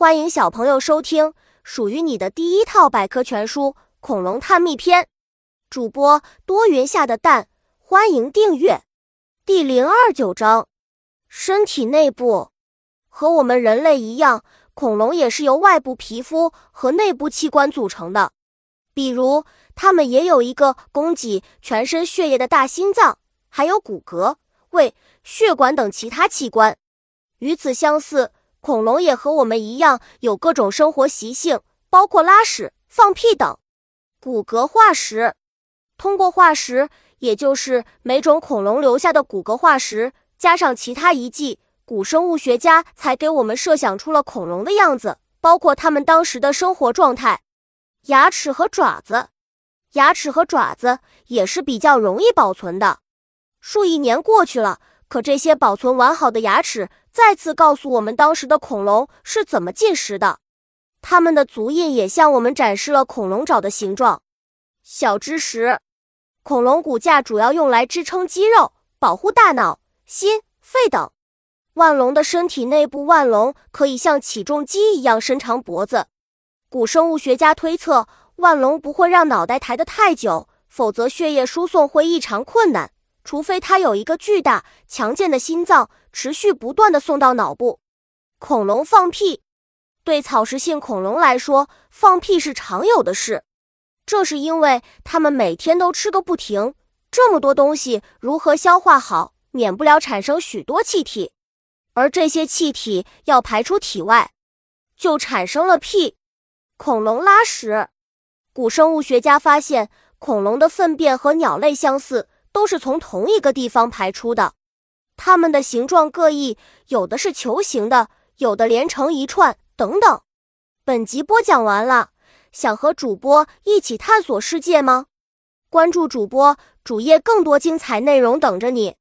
欢迎小朋友收听属于你的第一套百科全书《恐龙探秘篇》，主播多云下的蛋，欢迎订阅。第零二九章：身体内部。和我们人类一样，恐龙也是由外部皮肤和内部器官组成的。比如，它们也有一个供给全身血液的大心脏，还有骨骼、胃、血管等其他器官。与此相似。恐龙也和我们一样有各种生活习性，包括拉屎、放屁等。骨骼化石，通过化石，也就是每种恐龙留下的骨骼化石，加上其他遗迹，古生物学家才给我们设想出了恐龙的样子，包括它们当时的生活状态。牙齿和爪子，牙齿和爪子也是比较容易保存的。数亿年过去了。可这些保存完好的牙齿，再次告诉我们当时的恐龙是怎么进食的。它们的足印也向我们展示了恐龙爪的形状。小知识：恐龙骨架主要用来支撑肌肉，保护大脑、心、肺等。腕龙的身体内部，腕龙可以像起重机一样伸长脖子。古生物学家推测，腕龙不会让脑袋抬得太久，否则血液输送会异常困难。除非它有一个巨大强健的心脏，持续不断的送到脑部。恐龙放屁，对草食性恐龙来说，放屁是常有的事。这是因为它们每天都吃个不停，这么多东西如何消化好，免不了产生许多气体，而这些气体要排出体外，就产生了屁。恐龙拉屎，古生物学家发现，恐龙的粪便和鸟类相似。都是从同一个地方排出的，它们的形状各异，有的是球形的，有的连成一串，等等。本集播讲完了，想和主播一起探索世界吗？关注主播主页，更多精彩内容等着你。